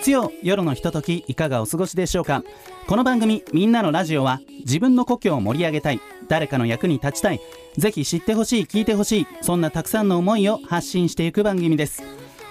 月曜夜のひとときいかがお過ごしでしょうか？この番組「みんなのラジオは」自分の故郷を盛り上げたい誰かの役に立ちたいぜひ知ってほしい聞いてほしいそんなたくさんの思いを発信していく番組です。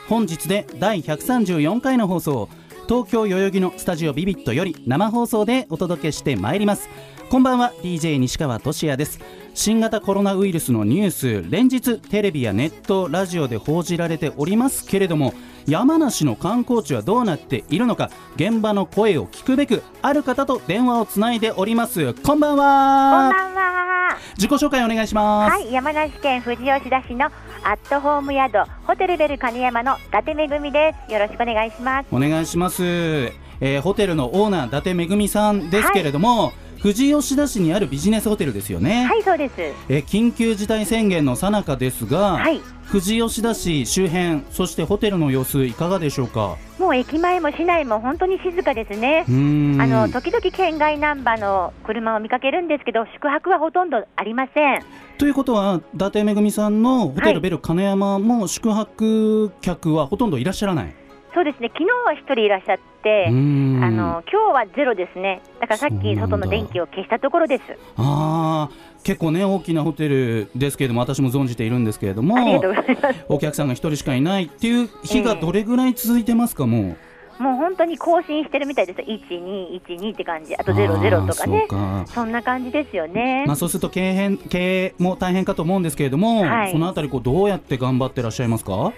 本日で第134回の放送を東京代々木のスタジオビビットより生放送でお届けしてまいります。こんばんは DJ 西川俊也です。新型コロナウイルスのニュース連日テレビやネットラジオで報じられておりますけれども山梨の観光地はどうなっているのか現場の声を聞くべくある方と電話をつないでおりますこんばんこんはばんは。自己紹介お願いします、はい、山梨県富士吉田市のアットホーム宿ホテルベル金山の伊達めぐみです。よろしくお願いします。お願いします、えーホテルのオーナー伊達めぐみさんですけれども、富士吉田市にあるビジネスホテルですよね、はい、そうです。えー緊急事態宣言の最中ですが、はい、富士吉田市周辺そしてホテルの様子いかがでしょうか？もう駅前も市内も本当に静かですね。あの時々県外ナンバーの車を見かけるんですけど宿泊はほとんどありません。ということは伊達めぐみさんのホテはい。ルベル金山も宿泊客はほとんどいらっしゃらない、そうですね。昨日は一人いらっしゃってあの今日はゼロですね。だからさっき外の電気を消したところです。あー結構ね大きなホテルですけれども私も存じているんですけれども。お客さんが一人しかいないっていう日がどれぐらい続いてますか、もうもう本当に更新してるみたいです。一二一二って感じ。あとゼロゼロとかね。そうかそんな感じですよね。まあ、そうすると経営経営も大変かと思うんですけれども、はいそのあたりこうどうやって頑張ってらっしゃいますか？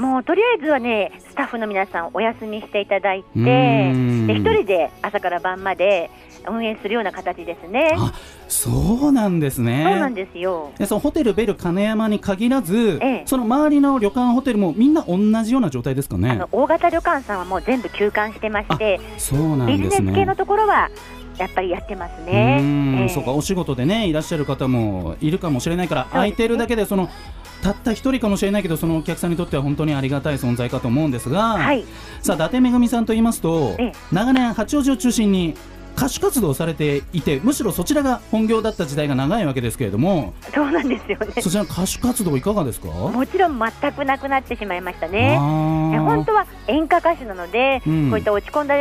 もうとりあえずはね、スタッフの皆さんお休みしていただいて、一人で朝から晩まで運営するような形ですね。あそうなんですねそうなんですよ。でそのホテルベル金山に限らず、ええその周りの旅館ホテルもみんな同じような状態ですかあねの大型旅館さんはもう全部休館してまして、そうなビジんですねネス系のところはやっぱりやってますうね。ーんええそうかお仕事でねいらっしゃる方もいるかもしれないから、空いてるだけでそのたった一人かもしれないけどそのお客さんにとっては本当にありがたい存在かと思うんですが、はい、さあ伊達めぐみさんと言いますと、ええ。長年八王子を中心に歌手活動をされていてむしろそちらが本業だった時代が長いわけですけれどもそうなんですよね。そちらの歌手活動いかがですか？もちろん全くなくなってしまいましたね。本当は演歌歌手なので、うん。こういった落ち込んだ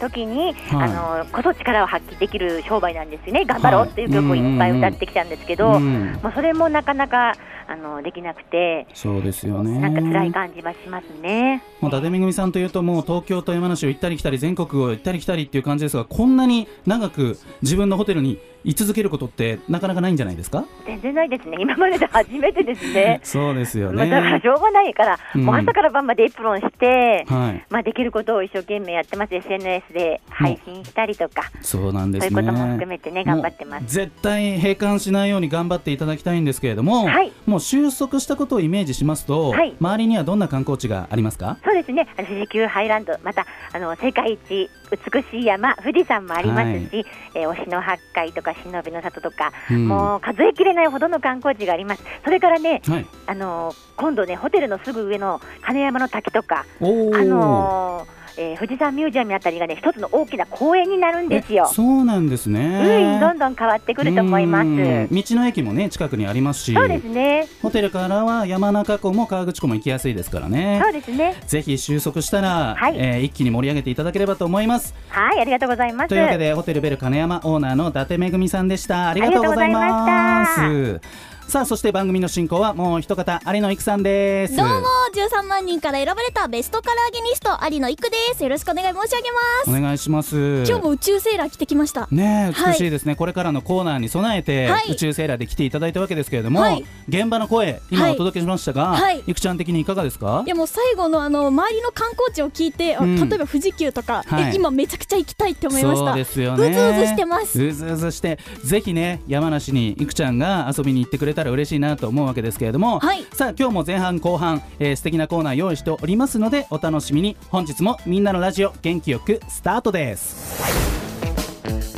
時に、はい。あのこそ力を発揮できる商売なんですよね。頑張ろうっていう曲をいっぱい歌ってきたんですけど、うん。もうそれもなかなかあのできなくて、そうですよね。なんか辛い感じはしますね。もう伊達めぐみさんというともう東京と山梨を行ったり来たり全国を行ったり来たりっていう感じですがこんなに長く自分のホテルに居続けることってなかなかないんじゃないですか？全然ないですね。今までで 初めてですね。そうですよまあ、だからねしょうがないから、うん。もう朝から晩までエプロンして、はい。まあ、できることを一生懸命やってます、SNS で配信したりとか、そうなんですね。そういうことも含めてね、頑張ってます。絶対閉館しないように頑張っていただきたいんですけれども、はい。もう収束したことをイメージしますと、はい。周りにはどんな観光地がありますか？そうですね、富士急ハイランド、またあの世界一美しい山、富士山もありますし、えー忍野八海とか忍びの里とか、うん。もう数えきれないほどの観光地があります。それからね、はい。あの今度ね、ホテルのすぐ上の金山の滝とか、あのーえー富士山ミュージアムあたりがね、一つの大きな公園になるんですよ。え。そうなんですうん、ねどんどん変わってくると思います。うん道の駅もね近くにありますし。そうですね、ホテルからは山中湖も河口湖も行きやすいですからね。そうですね。ぜひ収束したら、はい。えー一気に盛り上げていただければと思います。はい、ありがとうございます。というわけでホテルベル金山オーナーの伊達めぐみさんでした。ありがとうございますさあそして番組の進行はもう一方有野育さんです。どうも13万人から選ばれたベストカラーゲニスト有野育です。よろしくお願い申し上げます。お願いします。今日も宇宙セーラー着てきました。ね美しい。ですね、これからのコーナーに備えて、はい。宇宙セーラーで来ていただいたわけですけれども、はい。現場の声今はい。お届けしましたが、はい。いくちゃん的にいかがですか？いやもう最後のあの周りの観光地を聞いて、あうん。例えば富士急とか、はい。え今めちゃくちゃ行きたいって思いました。そうですよね。うずうずしてます。うずうずしてぜひね山梨にいくちゃんが遊びに行ってくれたら嬉しいなと思うわけですけれども、はい。さあ今日も前半後半、えー素敵なコーナー用意しておりますのでお楽しみに本日もみんなのラジオ元気よくスタートです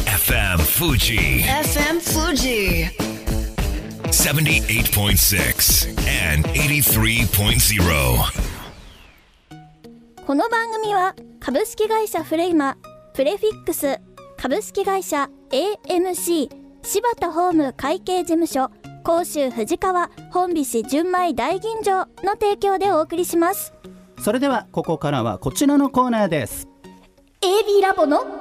FM Fuji FM Fuji. 78.6 and 83.0. この番組は株式会社フレイマプレフィックス株式会社 AMC 柴田ホーム会計事務所甲州藤川本菱純米大吟醸の提供でお送りします。それではここからはこちらのコーナーです。AB ラボの宇宙に挑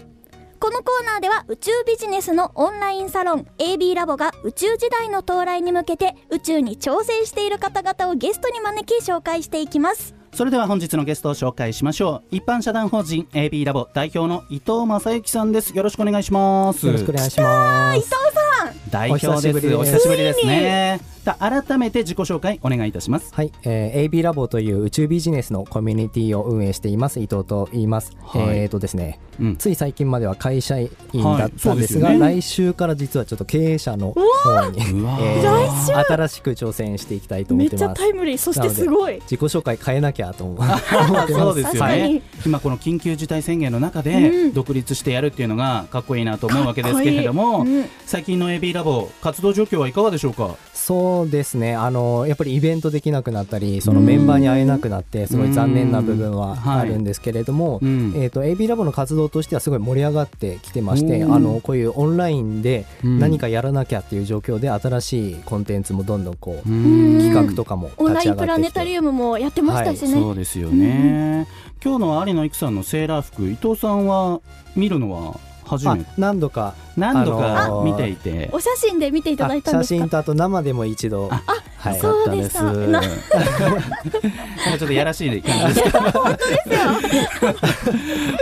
め。このコーナーでは宇宙ビジネスのオンラインサロン AB ラボが宇宙時代の到来に向けて宇宙に挑戦している方々をゲストに招き紹介していきますそれでは本日のゲストを紹介しましょう。一般社団法人 AB ラボ代表の伊藤正幸さんです。よろしくお願いします。よろしくお願いします。伊藤さん。代表です。お久しぶりです。お久しぶりですねさあ改めて自己紹介お願いいたします。はい、えー、AB ラボという宇宙ビジネスのコミュニティを運営しています。伊藤と言います。はい。えーとですね、うん。つい最近までは会社員だったんですが、はいすよね。来週から実はちょっと経営者の方に、えー来週。新しく挑戦していきたいと思めっちゃってます。タイムリー。そしてすごい。自己紹介変えなきゃと思う。そうですよね。に。今この緊急事態宣言の中うでん。独立してやるっていうのがかっこいいなと思うわけですけれども、うん。最近の AB ラボ活動状況はいかがでしょうか？そうですね。あのやっぱりイベントできなくなったりそのメンバーに会えなくなってすごい残念な部分はあるんですけれども、うん。えー、と AB ラボの活動としてはすごい盛り上がってきてましてうん。あのこういうオンラインでうん。何かやらなきゃっていう状況で新しいコンテンツもどんどんこううん。企画とかもオンラインプラネタリウムもやってましたしね、そうですよね、今日の有野育さんのセーラー服伊藤さんは見るのは初あめて。何度か何度かあのー見ていて、お写真で見ていただいたんあですか？写真とあと生でも一度。あはい。そうでしたな なんかちょっとやらしい感じですけど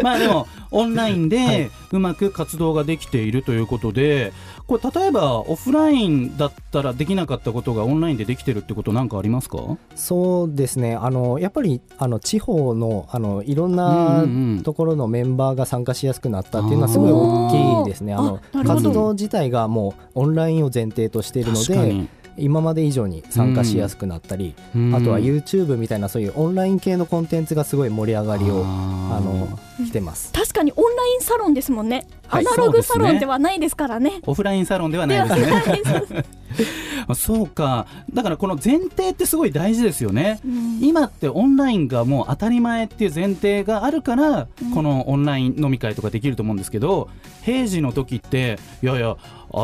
まあでもオンラインでうまく活動ができているということでこれ例えばオフラインだったらできなかったことがオンラインでできてるってことなんかありますか？そうですね。あのやっぱりあの地方のあのいろんうんなうん。ところのメンバーが参加しやすくなったっていうのはすごい大きいですね。あの活動自体がもうオンラインを前提としているので今まで以上に参加しやすくなったり、うん。あとは YouTube みたいなそういうオンライン系のコンテンツがすごい盛り上がりをあの来てます。確かにオンラインサロンですもんね、はい。アナログサロンではないですからね。オフラインサロンではないですね。あそうか。だからこの前提ってすごい大事ですよね、今ってオンラインがもう当たり前っていう前提があるから、このオンライン飲み会とかできると思うんですけど平時の時っていやいや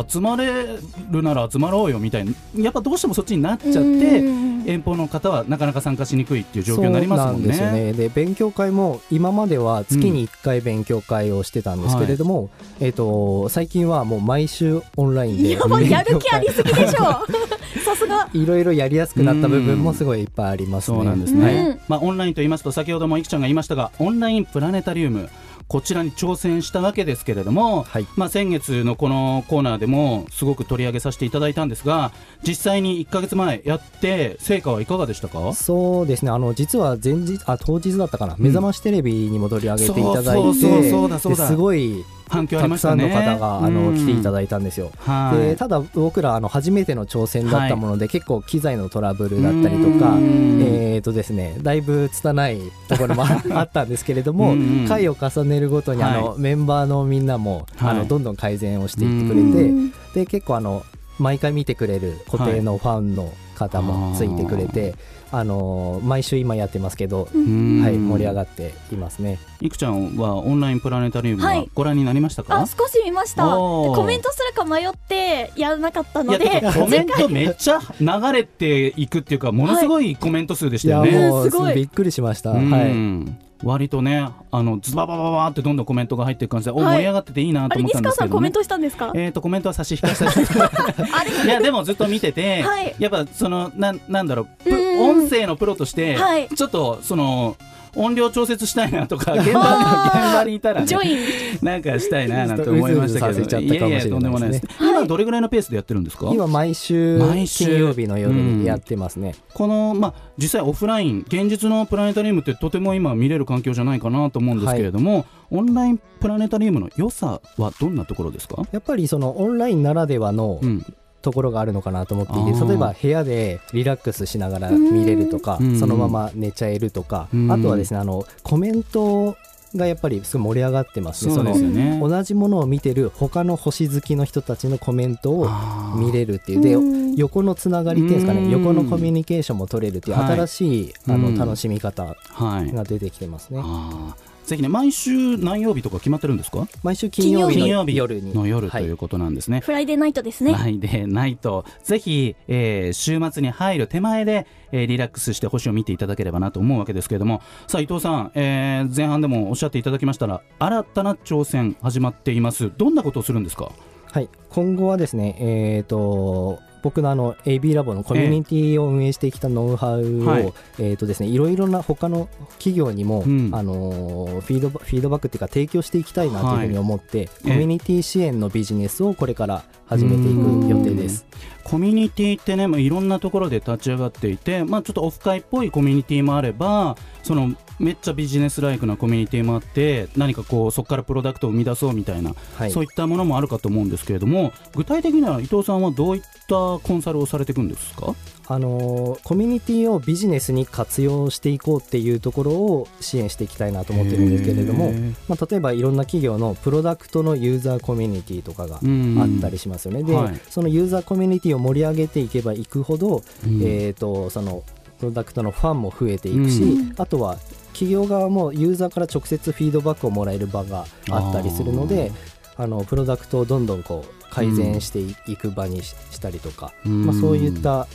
集まれるなら集まろうよみたいなやっぱどうしてもそっちになっちゃってうん。遠方の方はなかなか参加しにくいっていう状況になりますもんね。そうなんですよね。で勉強会も今までは月に1回勉強会をしてたんですけれども、えっ、と最近はもう毎週オンラインでやばい勉強やる気あり会すぎでしょ。さすが。いろいろやりやすくなった部分もすごいいっぱいありますね。そうなんですね、うんまあ、オンラインと言いますと先ほどもいくちゃんが言いましたがオンラインプラネタリウムこちらに挑戦したわけですけれども、はい。まあ、先月のこのコーナーでもすごく取り上げさせていただいたんですが実際に1か月前やって成果はいかがでしたか？そうですね。あの実は前日あ当日だったかな、目覚ましテレビにも取り上げていただいそうそうそうだそうだ。てですごい反響ありたくさんのましたね。方があの来ていたいだいたんですよ。はい。でただ僕らあの初めての挑戦だったもので、結構機材のトラブルだったりとかうん。えーとですねだいぶ拙いところもああったんですけれども回を重ねるごとにあの、はメンバーのみんなも、はい。あのどんどん改善をしていってくうれん。てで結構あの毎回見てくれる固定のファンの方もついてくれて、あの毎週今やってますけど、うん。はい、盛り上がっていますね。いくちゃんはオンラインプラネタリウムははい。ご覧になりましたか、あ少し見ました。コメントするか迷ってやらなかったので。コメントめっちゃ流れていくっていうかものすごいコメント数でしたよね。もうすごい。びっくりしました。うん。はい。割とねあのズバババババってどんどんコメントが入っていく感じで、おはい。盛り上がってていいなとあれ西思ったんですけど、ね。川さんコメン、トしたんですか？えー、とコメントは差し控えさせて あれ？いやでもずっと見てて、はい。やっぱそのなんなんだろう音声のプロとして、はい。ちょっとその音量調節したいなとか 現場現場にいたらねジョイン。なんかしたいななんて思いましたけど。ったかもしれないです。ねややとんでもないです、はい。今どれぐらいのペースでやってるんですか？今毎週毎週金曜日の夜にやってますね。この、まあ、実際オフライン現実のプラネタリウムってとても今見れる環境じゃないかなと思うんですけれども、オンラインプラネタリウムの良さはどんなところですか、やっぱりそのオンラインならではのうん、ところがあるのかなと思っていて例えば部屋でリラックスしながら見れるとかうん。そのまま寝ちゃえるとかうん。あとはですねあのコメントがやっぱりすごい盛り上がってますね。ね。その同じものを見てる他の星好きの人たちのコメントを見れるっていう。でうん。横のつながりっていうんですかうん。ね横のコミュニケーションも取れるっていうはい。新しい、あうん。の楽しみ方はい。が出てきてますね、あーぜひね毎週何曜日とか決まってるんですか？毎週金曜日の金曜日夜に。の夜とはい。いうことなんですね、フライデーナイトですね。フライデーナイトぜひ、えー週末に入る手前で、えーリラックスして星を見ていただければなと思うわけですけれども。さあ伊藤さん、えー前半でもおっしゃっていただきましたら新たな挑戦始まっています。どんなことをするんですか？はい、今後はですね、えー、と僕のあの AB ラボのコミュニティを運営してきたノウハウを、はい。えーとですね、いろいろな他の企業にも、うん。あのーフィードバフィードバックっていうか提供していきたいなというふうに思って、えコミュニティ支援のビジネスをこれから始めていく予定です。コミュニティってね、まあ、いろんなところで立ち上がっていて、まあ、ちょっとオフ会っぽいコミュニティもあればそのめっちゃビジネスライクなコミュニティもあって何かこうそこからプロダクトを生み出そうみたいな、はい。そういったものもあるかと思うんですけれども具体的には伊藤さんはどういったコンサルをされていくんですか？あのーコミュニティをビジネスに活用していこうっていうところを支援していきたいなと思ってるんですけれどもまあ、例えばいろんな企業のプロダクトのユーザーコミュニティとかがうん。あったりしますよね。で、はい。そのユーザーコミュニティを盛り上げていけばいくほど、うん。えー、とそのプロダクトのファンも増えていくし、うん。あとは企業側もユーザーから直接フィードバックをもらえる場があったりするのであのプロダクトをどんどんこう改善していく場にししたりとか、うんまあ、そういった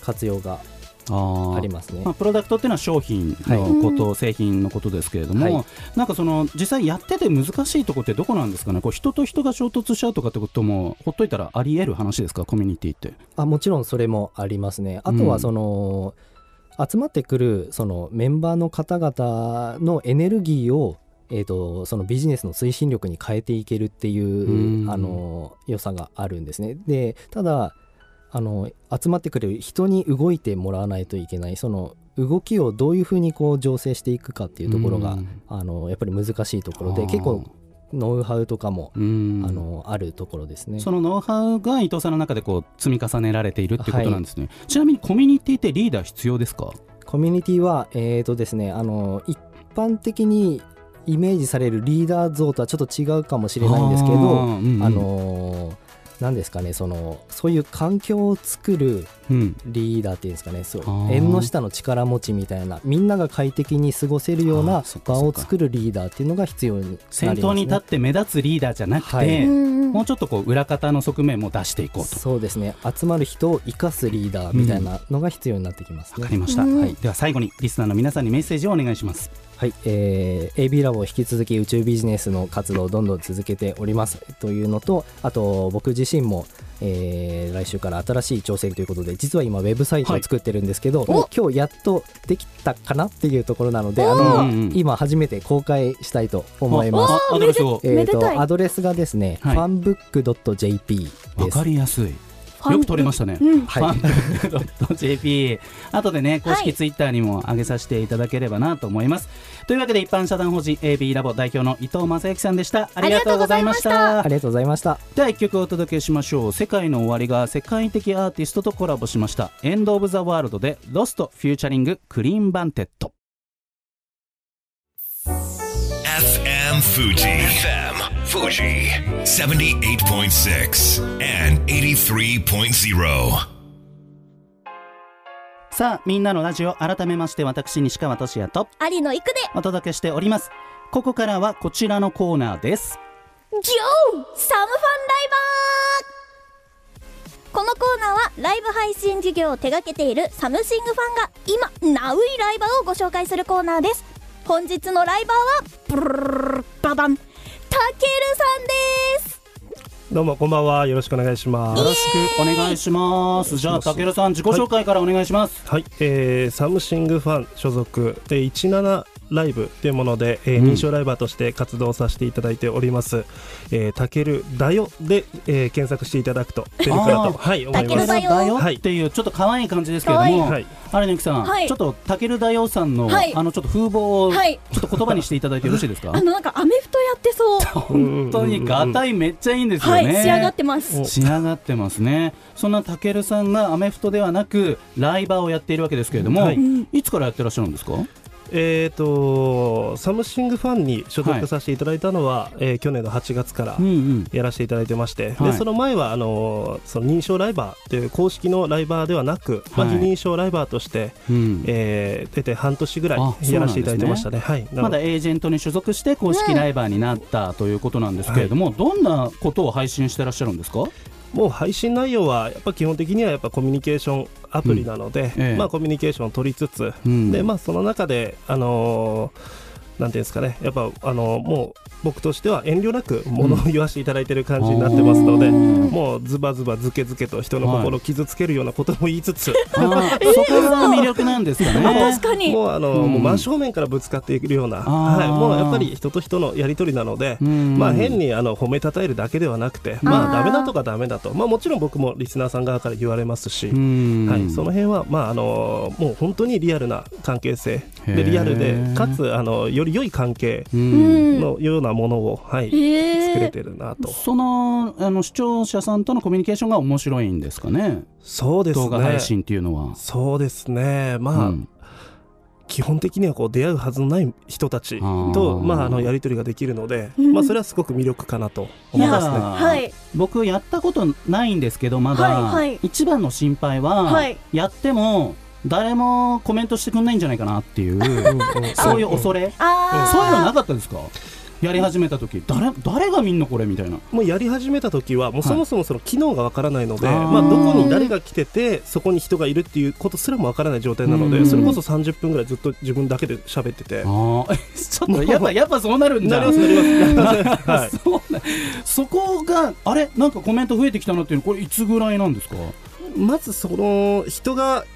活用がありますねまあ、。プロダクトっていうのは商品のこと、製品のことですけれども、はいなんかその実際やってて難しいところってどこなんですかね？こう人と人が衝突しちゃうとかってこともほっといたらあり得る話ですか？コミュニティって。あもちろんそれもありますね。あとはその、集まってくるそのメンバーの方々のエネルギーを、えー、とそのビジネスの推進力に変えていけるっていう、うん。あの良さがあるんですね。でただあの集まってくる人に動いてもらわないといけない。その動きをどういうふうにこう醸成していくかっていうところが、うん。あのやっぱり難しいところで結構ノウハウとかも、うん。あのあるところですね。そのノウハウが伊藤さんの中でこう積み重ねられているってことなんですね、ちなみにコミュニティってリーダー必要ですか？コミュニティは、えーとですね、あの一般的にイメージされるリーダー像とはちょっと違うかもしれないんですけど、あーうんうん。あのーなんですかねそのそういう環境を作るうん。リーダーっていうんですかねそうあー。縁の下の力持ちみたいなみんなが快適に過ごせるようあな場を作るリーダーっていうのが必要になります、ね、先頭に立って目立つリーダーじゃなくて、はい。うんもうちょっとこう裏方の側面も出していこうと。そうですね。集まる人を生かすリーダーみたいなのが必要になってきますね、わかりました、うん。はい、では最後にリスナーの皆さんにメッセージをお願いしますはい、えー AB ラボを引き続き宇宙ビジネスの活動をどんどん続けておりますというのとあと僕自身も、えー来週から新しい挑戦ということで実は今ウェブサイトを作ってるんですけど、お今日やっとできたかなっていうところなのであうんの、うん今初めて公開したいと思います。あアドレスをえー、とアドレスがですね、はい。fanbook.jp わです。かりやすい。ファンよく取れましたね、うん。はい。ファン .jp 後でね公式ツイッターにも上げさせていただければなと思います、というわけで一般社団法人 AB ラボ代表の伊藤真之さんでしたありがとうございましたありがとうございましたでは一曲お届けしましょう SEKAI NO OWARI が世界的アーティストとコラボしました End of the World で Lost featuring Clean Bandit FM Fuji. FM Fuji. 78.6 and 83.0. さあみんなのラジオ改めまして私西川俊也と有野育で。お届けしております。ここからはこちらのコーナーです。ジョーサムファンライバー。このコーナーはライブ配信事業を手掛けているサムシングファンが今ナウイライバーをご紹介するコーナーです。本日のライバーはブルルババンたけるさんですどうもこんばんは。よろしくお願いします。よろしくお願いします。じゃあたけるさん自己紹介からお願いします、はい、えー、サムシングファン所属。で17ライブというもので、えーうん。認証ライバーとして活動させていただいております、えー、たけるだよで、えー検索していただくと出てくるとあーはい思いたけるます。だよだよはい。っていうちょっと可愛い感じですけれども、はい。あれねきさん、はい。ちょっとたけるだよさんの、はい。あのちょっと風貌をちょはいっと言葉にしていただいてよろしいですか？あのなんかアメフトやってそう。本当にガタイめっちゃいいんですよはいね、仕上がってます。仕上がってますね。そんなたけるさんがアメフトではなくライバーをやっているわけですけれども、はい。いつからやってらっしゃるんですか？えー、とサムシングファンに所属させていただいたのは、えー去年の8月からうんうん。やらせていただいてまして、はい。でその前はあのーその認証ライバーという公式のライバーではなく、まあ、はい非認証ライバーとして、うん。えー出て半年ぐらいやらせていただいてましたね。はい、まだエージェントに所属して公式ライバーになったということなんですけれども、どんなことを配信してらっしゃるんですか？もう配信内容はやっぱ基本的にはやっぱコミュニケーションアプリなので、ええ。まあ、コミュニケーションを取りつつ、うん。でまあ、その中で、あのーなんていうんですかね、やっぱ、あのーもう僕としては遠慮なくものを言わせていただいている感じになってますので、うん。もうズバズバズケズケと人の心を傷つけるようなことも言いつつ、あー そこが魅力なんですかね。確かに。もうあの、うんもう真正面からぶつかっていくような、はい、もうやっぱり人と人のやり取りなので、うん。まあ、変にあの褒めたたえるだけではなくて、まあ、ダメだとかダメだと、まあ、もちろん僕もリスナーさん側から言われますし、うん。はい、その辺は、まああのもう本当にリアルな関係性。でリアルでかつあのより良い関係うん。のようなものを、はい作れてるなと。そのあの視聴者さんとのコミュニケーションが面白いんですかね？そうですね。動画配信っていうのは。そうですね。まあ、うん。基本的にはこう出会うはずのない人たちとまあ、あのやり取りができるので、まあ、それはすごく魅力かなと思いますね。いやー。はい。僕やったことないんですけどまだ、はいはい。一番の心配は、はい。やっても誰もコメントしてくんないんじゃないかなっていうそういう恐れ。そういうのなかったですか？やり始めた時誰誰が見んのこれみたいな。もうやり始めた時はもうそもそもその機能がわからないので、あーまあ、どこに誰が来ててそこに人がいるっていうことすらもわからない状態なのうん。でそれこそ30分ぐらいずっと自分だけで喋ってて。ちょっとやっぱやっぱそうなるんだ。なります。なります、はい、そうね。そこがあれ？なんかコメント増えてきたなっていうのこれいつぐらいなんですか？まずその人が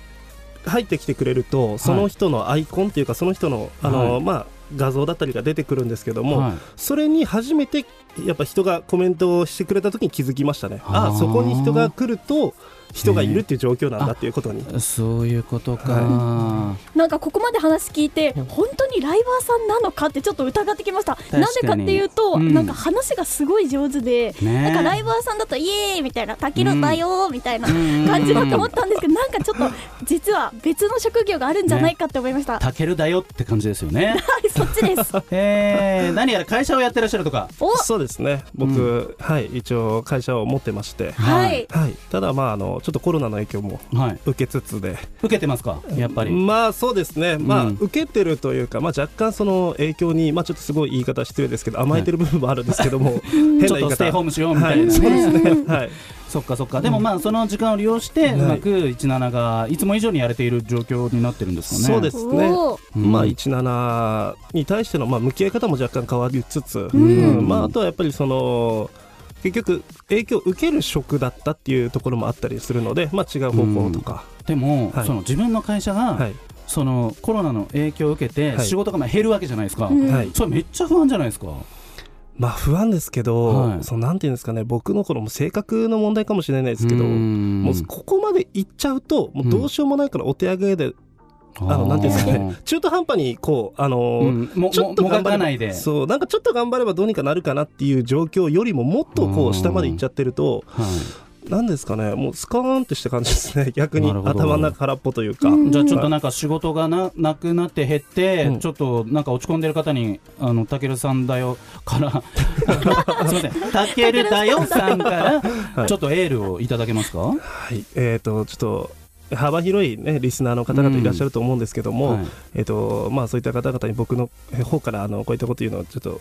入ってきてくれるとその人のアイコンっていうかその人のあの、はいまあ画像だったりが出てくるんですけども、はい。それに初めてやっぱ人がコメントをしてくれた時に気づきましたね。ああそこに人が来ると人がいるっていう状況なんだっていうことに、そういうことか、なんかここまで話聞いて本当にライバーさんなのかってちょっと疑ってきました。に。なんでかっていうと、うん。なんか話がすごい上手で、ね。なんかライバーさんだとイエーイみたいなタケルだよーみたいなうん感じだと思ったんですけどなんかちょっと実は別の職業があるんじゃないかって思いました、タケルだよって感じですよね。はいそっちです。えー、何やら会社をやってらっしゃるとか。お。そうですね。僕、はい一応会社を持ってまして。はい。はい、ただまああのちょっとコロナの影響もはい。受けつつで。受けてますか？やっぱり、まあそうですね、まあうん受けてるというか、まあ、若干その影響に、まあ、ちょっとすごい言い方失礼ですけど甘えてる部分もあるんですけども、変なちょっ言い方とステイホームしようみたいなね、はい、そうですね、はい、そっかそっか。でもまあその時間を利用してうまく17がいつも以上にやれている状況になってるんですかね。そうですね。うん。まあ、17に対しての、まあ、向き合い方も若干変わりつつ、ん。うん。まあ、あとはやっぱりその結局影響を受ける職だったっていうところもあったりするので、まあ、違う方向とか、でも、はい。その自分の会社が、はい。そのコロナの影響を受けてはい。仕事がまあ減るわけじゃないですか、うん。はい。それめっちゃ不安じゃないですか。まあ不安ですけど、はい。そのなんていうんですかね僕のこの性格の問題かもしれないですけど、うん。もうここまで行っちゃうともうどうしようもないからお手上げで、あのなんていうんですかね。中途半端にこうあのーうん。もちょっと頑張ればかないで。そうなんかちょっと頑張ればどうにかなるかなっていう状況よりももっとこう下まで行っちゃってるとはい。なんですかね。もうスカーンってした感じですね。逆に。頭の中空っぽというか、じゃあちょっとなんか仕事がななくなって減って、うん。ちょっとなんか落ち込んでる方に「あのたけるさんだよ」から すみません「たけるだよ」さんからはい。ちょっとエールをいただけますか、はい。えー、とちょっと幅広い、ね、リスナーの方々いらっしゃると思うんですけども、はい。えーとまあ、そういった方々に僕の方からあのこういったこと言うのはちょっと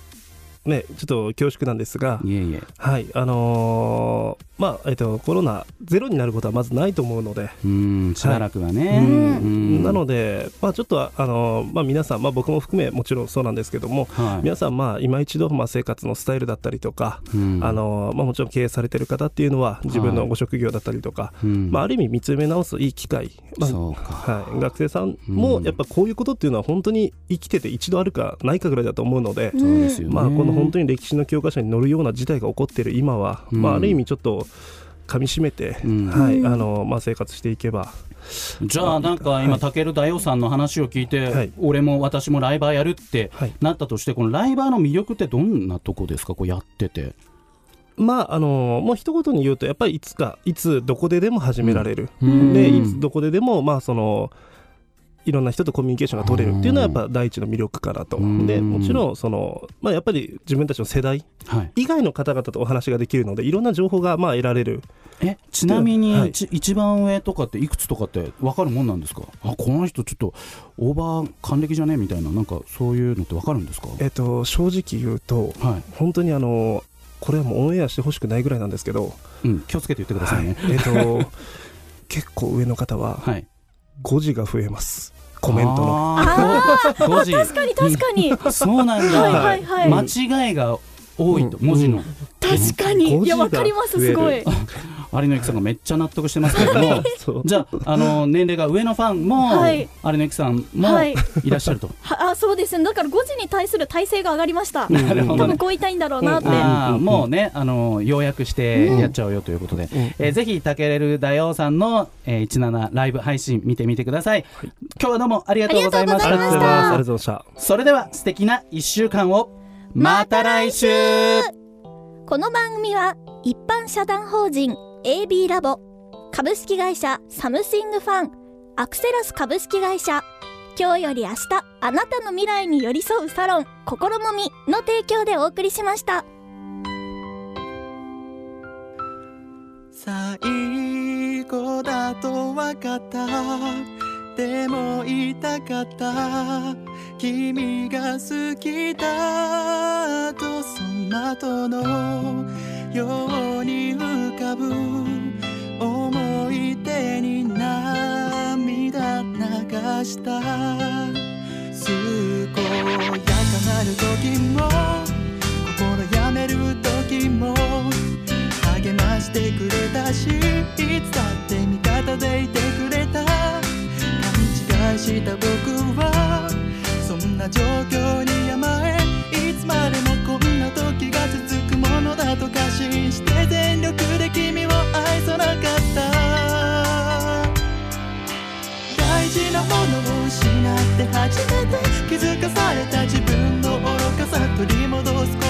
ねちょっと恐縮なんですが、いえいえ。はいあのーまあえー、とコロナゼロになることはまずないと思うので、うんしばらくはね、うん。うん。なので、まあ、ちょっとあのーまあ、皆さん、まあ、僕も含めもちろんそうなんですけども、はい。皆さん、まあ、今一度、まあ、生活のスタイルだったりとか、うん。あのーまあ、もちろん経営されてる方っていうのは自分のご職業だったりとか、うん。まあ、ある意味見つめ直すいい機会、まあはい、学生さんうん。もやっぱこういうことっていうのは本当に生きてて一度あるかないかぐらいだと思うので、ね、まあ、この本当に歴史の教科書に載るような事態が起こっている今は、うんまあ、ある意味ちょっと噛み締めて、うん。はいあのまあ、生活していけば。じゃあなんか今、はい。たけるだよさんの話を聞いて、はい。俺も私もライバーやるってはい。なったとして、このライバーの魅力ってどんなとこですか？こうやってて。まああのもう一言に言うとやっぱりいつかいつどこででも始められる、うん。でいつどこででもまあそのいろんな人とコミュニケーションが取れるっていうのはやっぱ第一の魅力かなと。うん。でもちろんその、まあ、やっぱり自分たちの世代はい。以外の方々とお話ができるのでいろんな情報がまあ得られる。えちなみに、はい。ち一番上とかっていくつとかって分かるもんなんですか？あこの人ちょっとオーバー還暦じゃね？みたいななんかそういうのって分かるんですか？えっと正直言うとはい、本当にあのこれはもうオンエアしてほしくないぐらいなんですけど、うん、気をつけて言ってくださいね。えっと 結構上の方ははい。誤字が増えますコメントの。あー。ご時確かに確かに。そうなんだ、はいはいはい間違いが多いと、文字の、確かに。いやわかりますすごい有野由紀さんがめっちゃ納得してますけれども じゃああの年齢が上のファンも、はい。有野由紀さんもはい。いらっしゃると、はあそうです。ねだから5時に対する体制が上がりました。多分こう言いたいんだろうなって、あーもうね、あの要約してやっちゃうよということで、えーぜひたけれるだよさんの、えー、17ライブ配信見てみてください、今日はどうもありがとうございましありありがとうございますありがとうございました。たそれでは素敵な1週間を。また来週。この番組は一般社団法人 AB ラボ株式会社サムシングファンアクセラス株式会社。今日より明日あなたの未来に寄り添うサロン心もみの提供でお送りしました。最後だと分かった。でも言いたかった。君が好きだとその後のように浮かぶ思い出に涙流した健やかなる時も心やめる時も励ましてくれたしいつだって味方でいてくれた勘違いした僕はそんな状況て初めて気づかされた自分の愚かさ取り戻す